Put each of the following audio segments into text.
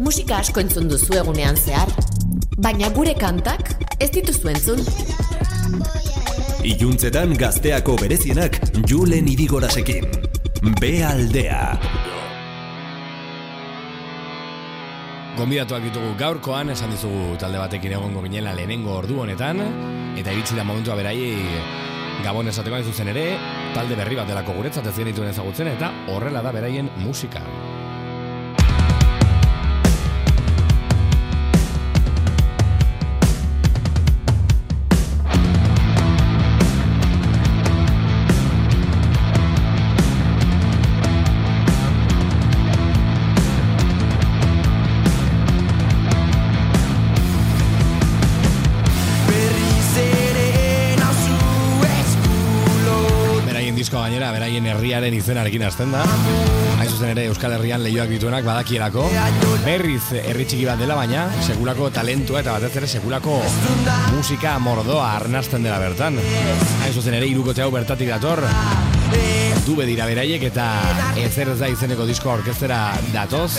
Musika asko entzun duzu egunean zehar, baina gure kantak ez dituzu entzun. Iluntzetan gazteako berezienak Julen Irigorasekin. Be aldea. Gonbidatuak ditugu gaurkoan, esan dizugu talde batekin egongo ginela lehenengo ordu honetan, eta iritsi da momentua beraiei Gabon esateko zuzen ere, talde berri bat delako guretzat ez genituen ezagutzen, eta horrela da beraien musika. Herriaren izenarekin hasten da. Hain zuzen ere Euskal Herrian lehioak dituenak badakielako. Berriz herri txiki bat dela baina, segulako talentua eta batez ere segulako musika mordoa arnasten dela bertan. Hain zuzen ere irukote hau bertatik dator. Dube dira beraiek eta ezer ez da izeneko disko orkestera datoz.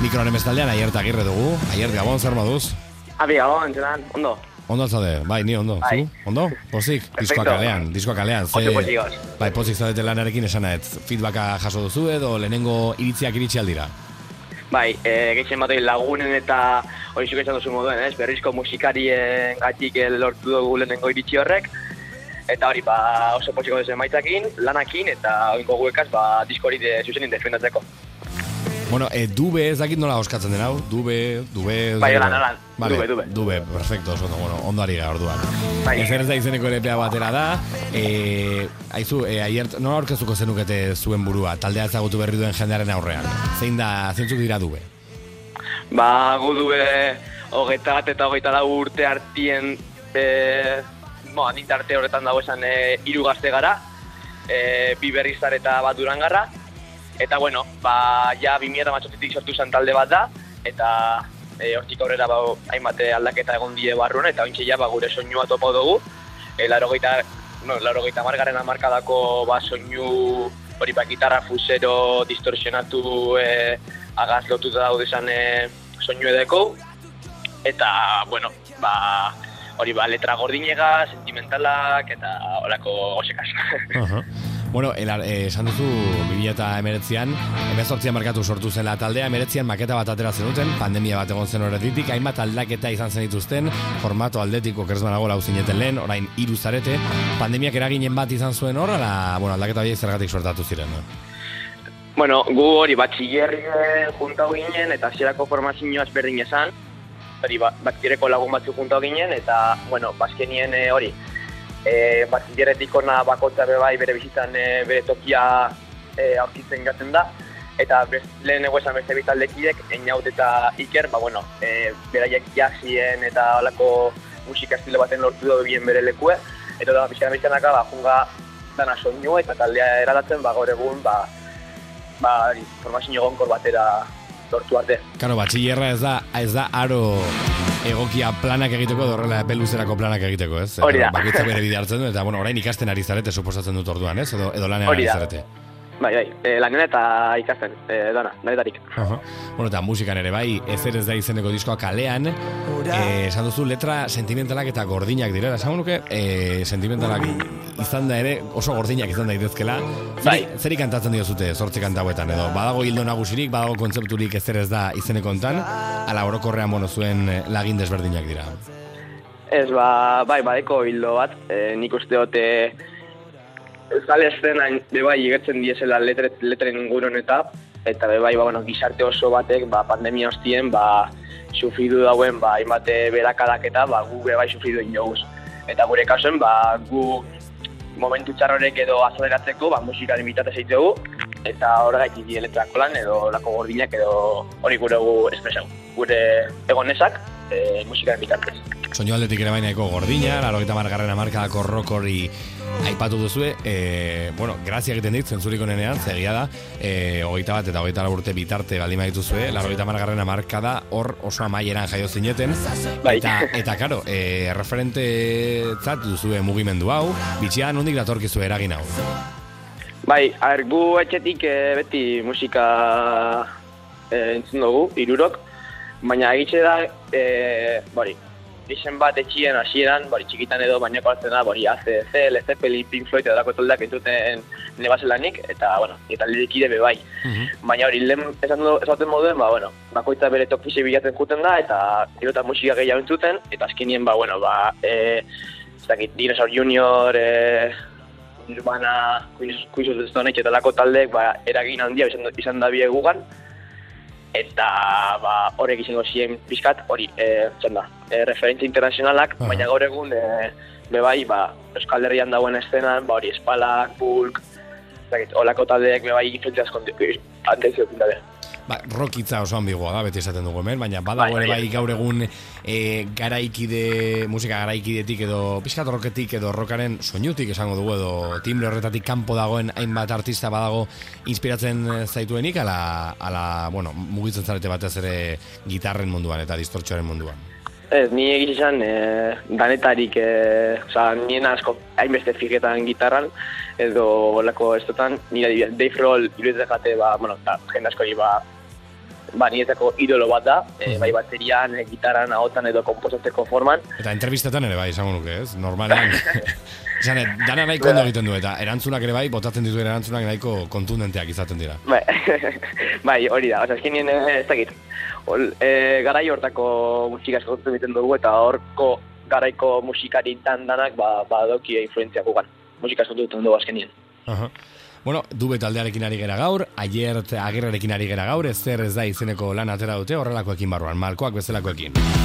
Mikroaren bestaldean aierta agirre dugu. Aiert, gabon, zer moduz? Abi, gabon, ondo. Ondo zaude, bai, ni ondo. Bai. Zu? Ondo? Pozik? Diskoa kalean, diskoa kalean. Ze, bai, pozik zaudete lanarekin esan ez. Feedbacka jaso duzu edo lehenengo iritziak iritsi aldira. Bai, e, gehien batoi lagunen eta hori zuk esan duzu moduen, ez? Berrizko musikarien gatik eh, lortu dugu lehenengo iritsi horrek. Eta hori, ba, oso potxiko dezen maitakin, lanakin, eta oinko guekaz, ba, disko hori de, zuzenin defendatzeko. Bueno, e, dube ez dakit nola oskatzen den hau. Dube, dube... Bai, holan, holan. Vale, Dube, dube. Dube, perfecto, oso bueno, ondo ari gara orduan. Bai. Ezer ez da izeneko LPA batera da. E, aizu, e, aiert, nola aurkezuko zenukete zuen burua, taldea ezagutu berri duen jendearen aurrean? Zein da, zeintzuk dira dube? Ba, gu dube hogeita bat eta hogeita lau urte artien, e, bo, adin arte horretan dago esan e, hiru gazte gara, e, bi berrizar eta bat durangarra, eta bueno, ba, ja 2000 matxotitik sortu zen talde bat da, eta e, hortik aurrera ba, hainbat aldaketa egon die barruan, eta ointxe ja ba, gure soinua topo dugu, e, laro geita, no, laro geita margaren amarkadako ba, soinu hori ba, gitarra fusero distorsionatu e, agaz lotuta daude izan e, soinu edeko, eta, bueno, ba, hori ba, letra gordinega, sentimentalak, eta horako gosekaz. Bueno, eh, esan duzu 2019an, emezortzian markatu sortu zela taldea, emeretzian maketa bat atera zenuten, pandemia bat egon zen horretitik, hainbat aldaketa izan zen dituzten, formato aldetiko kerzmanago lau zineten lehen, orain hiru zarete, pandemiak eraginen bat izan zuen hor, ala, bueno, aldaketa horiek zergatik sortatu ziren, no? Bueno, gu hori batxillerri juntau ginen eta hasierako formazioa ezberdin esan. Hori ba- batxillerreko lagun batzuk juntau ginen eta, bueno, bazkenien eh, hori. E, batxillerretik ona bakotza bai bere bizitzan eh, bere tokia e, aurkitzen gaten da. Eta bez, lehen esan beste bitaldekidek, Einaut eta Iker, ba, bueno, e, beraiek jasien eta holako musika estilo baten lortu dugu bien bere lekue. Eta da, bizena bizanaka, ba, junga dana soinu eta taldea eraldatzen, ba, gaur egun, ba, ba, formazio egonkor batera lortu arte. Karo, batxillerra ez da, ez da aro egokia planak egiteko, edo horrela epe luzerako planak egiteko, ez? Hori da. Bakoitzak bere bide hartzen du, eta bueno, orain ikasten ari zarete, suposatzen dut orduan, ez? Edo, edo lanean ari zarete. Bai, bai, e, lanen eta ikasten, e, dana, danetarik. Aha. Bueno, eta musikan ere bai, ezer ez da izeneko diskoa kalean, eh, esan duzu letra sentimentalak eta gordinak direla, esan nuke, eh, sentimentalak izan da ere oso gordinak izan daitezkela. Bai. zeri kantatzen diozute zortzi kantauetan edo, badago hildo nagusirik, badago kontzepturik ezer ez da izeneko hontan, ala orokorrean bueno, zuen eh, lagin desberdinak dira. Ez, ba, bai, badeko hildo bat, e, nik uste dute Euskal eszenan bebai igertzen diesela letret, letren ingurun eta eta bebai, ba, bueno, gizarte oso batek, ba, pandemia hostien, ba, sufridu dauen, ba, hainbat berakadak eta, ba, gu bebai sufridu inoguz. Eta gure kasuen, ba, gu momentu txarrorek edo azaleratzeko, ba, musikaren bitatez egitegu, eta horregaitik die letrako lan, edo lako gordinak, edo hori gure gu espresau. Gure egonesak, e, musikaren bitartez. Soinu aldetik ere bainako gordina, laro eta margarren amarkadako rock hori aipatu duzue, e, bueno, grazia egiten dit, zentzurik onenean, zegia da, e, hogeita bat eta hogeita urte bitarte baldin badituzue, laro eta margarren amarkada hor oso amaieran jaio zineten, Bai. eta, eta karo, e, referente zat duzue mugimendu hau, bitxia nondik datorkizu eragin hau. Bai, a ber, gu etxetik eh, beti musika e, entzun dugu, irurok, baina egitxe da, e, bori, izen bat etxien hasieran, bori, txikitan edo bainako hartzen da, bori, ACDC, Led Zeppelin, Pink Floyd edo dako toldeak entzuten nebazelanik, eta, bueno, eta lirikide be bai. Baina hori, lehen esan du, esaten moduen, ba, bueno, bakoitza bere tokfixe bilatzen juten da, eta gero eta musika gehiago entzuten, eta azkenien, ba, bueno, ba, e, ez dakit, Dinosaur Junior, e, Nirvana, Queens of the Stone Age eta lako taldeek, ba, eragin handia izan, izan da bie gugan, eta ba, horrek izango ziren pizkat, hori, e, da, e, referentzia internazionalak, Aha. baina gaur egun, e, be bai, ba, Euskal Herrian dagoen eszenan, ba, hori, espalak, bulk, dakit, olako taldeek be bai influentzia asko antenzio dabe. Ba, rockitza oso ambigoa da, beti esaten dugu hemen, baina badago Bai, ere bai. bai gaur egun e, garaikide, musika garaikidetik edo pizkat rocketik edo rockaren soinutik esango dugu edo timbre horretatik kanpo dagoen hainbat artista badago inspiratzen zaituenik ala, ala bueno, mugitzen zarete batez ere gitarren munduan eta distortxoaren munduan. Ez, ni egiz izan, e, danetarik, e, oza, nien asko hainbeste fiketan gitarran, edo olako estotan, nire Dave Roll, iruditzen jate, ba, bueno, eta jende askori, ba, ba, niretzako idolo bat da, e, bai baterian, e, gitarran, ahotan edo komposatzeko forman, Eta entrevistetan ere bai, esango nuke, ez? Normalean. Esan, eh, dana nahiko ondo egiten du, eta erantzunak ere bai, botatzen dituen erantzunak nahiko kontundenteak izaten dira. bai, bai, hori da, oza, eskenien, ez dakit, Ol, e, garai hortako musika asko egiten dugu, eta horko garaiko musikari dan danak, ba, ba dauki influentzia gugan. Musika egiten dugu azkenien. Aha. Bueno, dube taldearekin ari gera gaur, aiert agirrerekin ari gera gaur, ez ez da izeneko lan atera dute horrelakoekin barruan, malkoak bezalakoekin.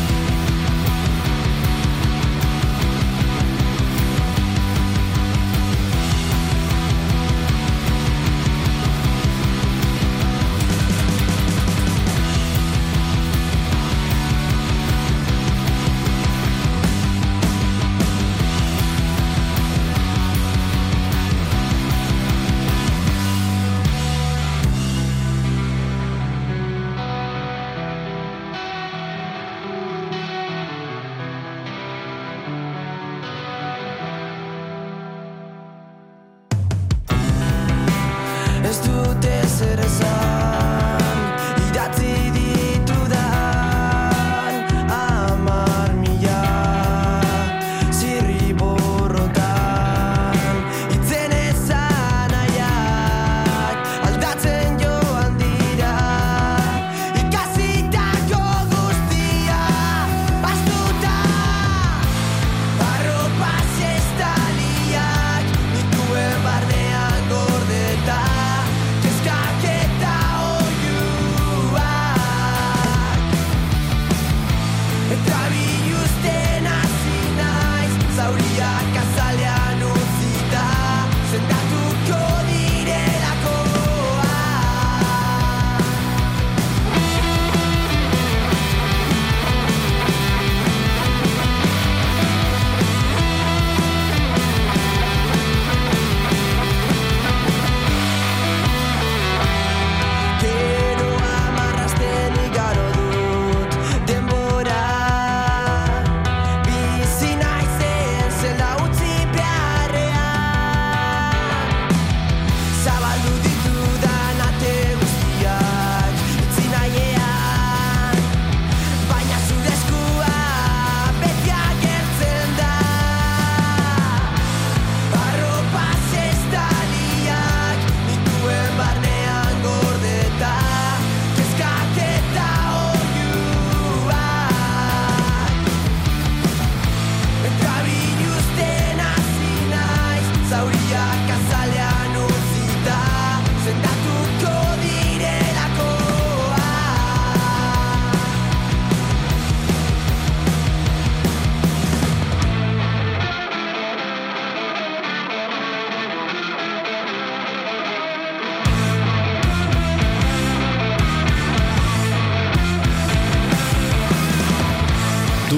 zauria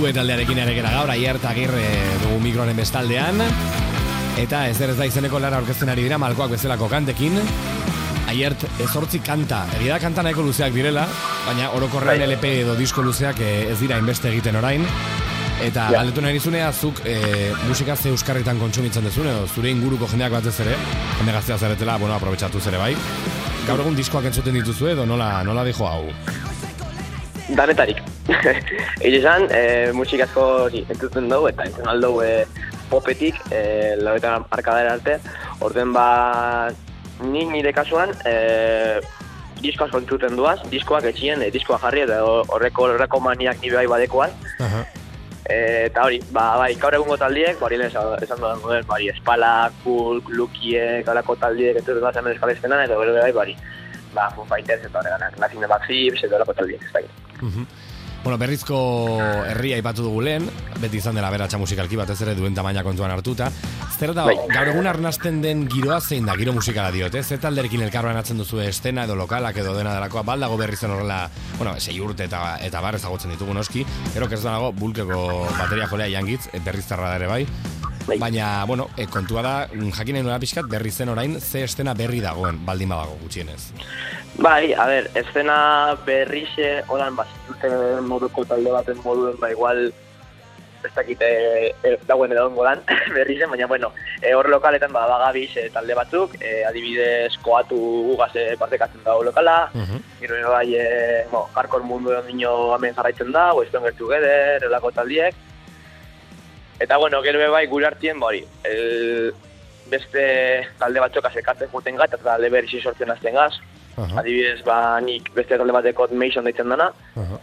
Dube taldearekin ere gera gaur, aiert agirre dugu mikroaren bestaldean, eta ez ez da izeneko lara aurkezten ari dira, malkoak bezalako kantekin, Aiert ezortzi kanta, egia da kanta nahiko luzeak direla, baina orokorrean Bai. LP edo disko luzeak eh, ez dira inbeste egiten orain. Eta Ja. galdetu nahi nizunea, zuk e, musika ze euskarritan kontsumitzen dezune, edo zure inguruko jendeak batez ere, jende gaztea zaretela, bueno, aprobetsatu zere bai. gaur egun diskoak entzuten dituzu edo nola, nola dijo hau? Danetarik. Egia esan, e, musik asko si, entzuten dugu, eta entzuten aldo e, popetik, e, lauetan arkadera arte. Orden ba, ni nire kasuan, e, disko asko entzuten duaz, diskoak etxien, e, diskoa jarri, eta horreko horreko maniak nire bai badekoan. Aha. E, eta hori, ba, bai, gaur egungo taldiek, bari lehen esan, dudan duen, bari, espala, kulk, lukiek, alako taldiek, entzuten duaz hemen eskalezpenan, eta bere bai, bari, ba, Foo Fighters, eta horreganak, Nothing the Backflips, eta alako taldiek, ez dakit. Bueno, berrizko herria aipatu dugu lehen, beti izan dela beratxa musikalki batez ere duen tamaina kontuan hartuta. Zer da, Bai. gaur egun arnasten den giroa zein da, giro musikala diote, ze talderekin elkarroan atzen duzu estena edo lokalak edo dena delakoa, baldago berri zen horrela, bueno, sei urte eta, eta bar ezagutzen ditugu noski, gero ez dago bulkeko bateria jolea jangitz, berriztarra ere bai, Bai. Baina, bueno, e, kontua da, jakin nahi nuela pixkat, berri zen orain, ze estena berri dagoen, baldin badago gutxienez. Bai, a ber, eszena berrixe, holan, bazituten moduko talde baten moduen, ba, igual, ez dakit, e, e, dagoen edo ongo dan, berrixe, baina, bueno, e, hor lokaletan, ba, bagabiz e, talde batzuk, e, adibidez, koatu gugaz e, partekatzen dago lokala, Mhm. gero ere bai, e, bo, hardcore mundu edo nino hemen jarraitzen da, Weston Get Together, elako taldiek, Eta, bueno, gero bai, gure artien, ba, hori, el, beste talde batzuk azekatzen juten gat, eta talde berri sortzen azten gaz, Aha, Adibidez, ba, nik beste talde bateko Mason deitzen dana. aha.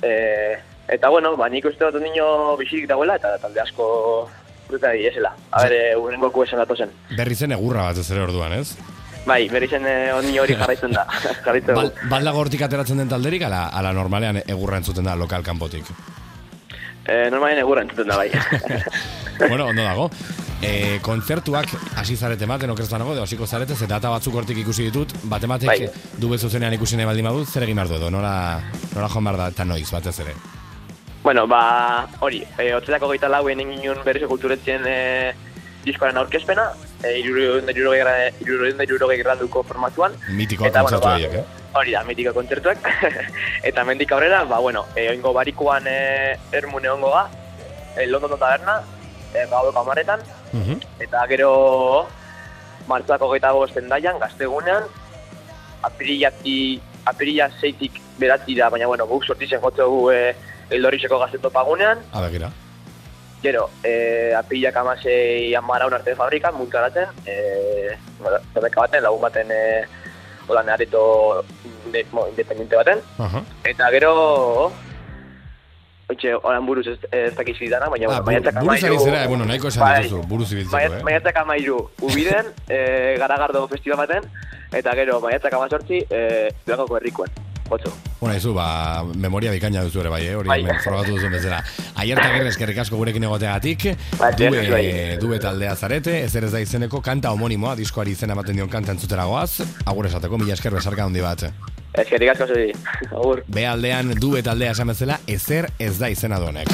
E, eta, bueno, ba, nik uste dut nino bizirik dagoela, eta talde asko fruta diesela. A ber, e, urrengoko esan datozen. Berri zen egurra bat ez ere orduan, ez? Bai, berri zen e, nino hori jarraitzen da. jarraitzen Bal, baldago hortik ateratzen den talderik, ala, ala normalean egurra entzuten da lokal kanpotik. E, normalen egurra entzuten da, bai. bueno, ondo dago. E, kontzertuak hasi zarete ematen okertzanago, edo hasiko zarete, ze data batzuk hortik ikusi ditut, bat ematek Bai. du bezuzenean ikusi nahi baldin badut, zer egin behar du edo, nora, nora joan behar da, eta noiz, batez ere. bueno, ba, hori, e, otzetako gaita lauen egin berrizo kulturetzen e, diskoaren aurkezpena, e, irurogein graduko formatuan. Mitikoak Eta, bueno, kontzertu ba, horiek, eh? Hori da, mitiko kontzertuak. eta mendik aurrera, ba, bueno, e, oingo barikuan e, ermune ongo ga, e, London taberna, e, gaueko amaretan, Mhm. eta gero martxoako geita bosten daian, gaztegunean, apirilati, apirila zeitik beratzi da, baina bueno, guk sortizen jotze dugu e, eldorixeko gaztetopagunean, A begira. Gero, eh, apirilak amasei amaraun arte fabrikan, muntaratzen, eh, bueno, baten, lagun baten, eh, hola, areto independiente baten. Aha. Eta gero, oitxe, horan buruz ez, ez dakiz baina, Ah, bueno, maiatzak buru amairu... ari zera, eh, bueno, nahiko esan Bai, dituzu, buruz ibiltzeko, maiatz- eh? Maiatzak amairu, ubiden, eh, garagardo festival baten, eta gero, maiatzak amazortzi, eh, Durangoko herrikoen, gotzo. Bueno, izu, ba, memoria bikaina duzu ere bai, eh? hori Bai. frogatu duzun bezala. Aierta gerrez, eskerrik asko gurekin egoteagatik, Bai, due, bai. due taldea zarete, ez ere ez da izeneko kanta homonimoa, diskoari izena ematen dion kanta entzutera goaz, agur esateko, mila esker bezarka handi bat. Eskerrik asko zuri, agur. Be aldean due taldea esan bezala, ezer ez da izena donek.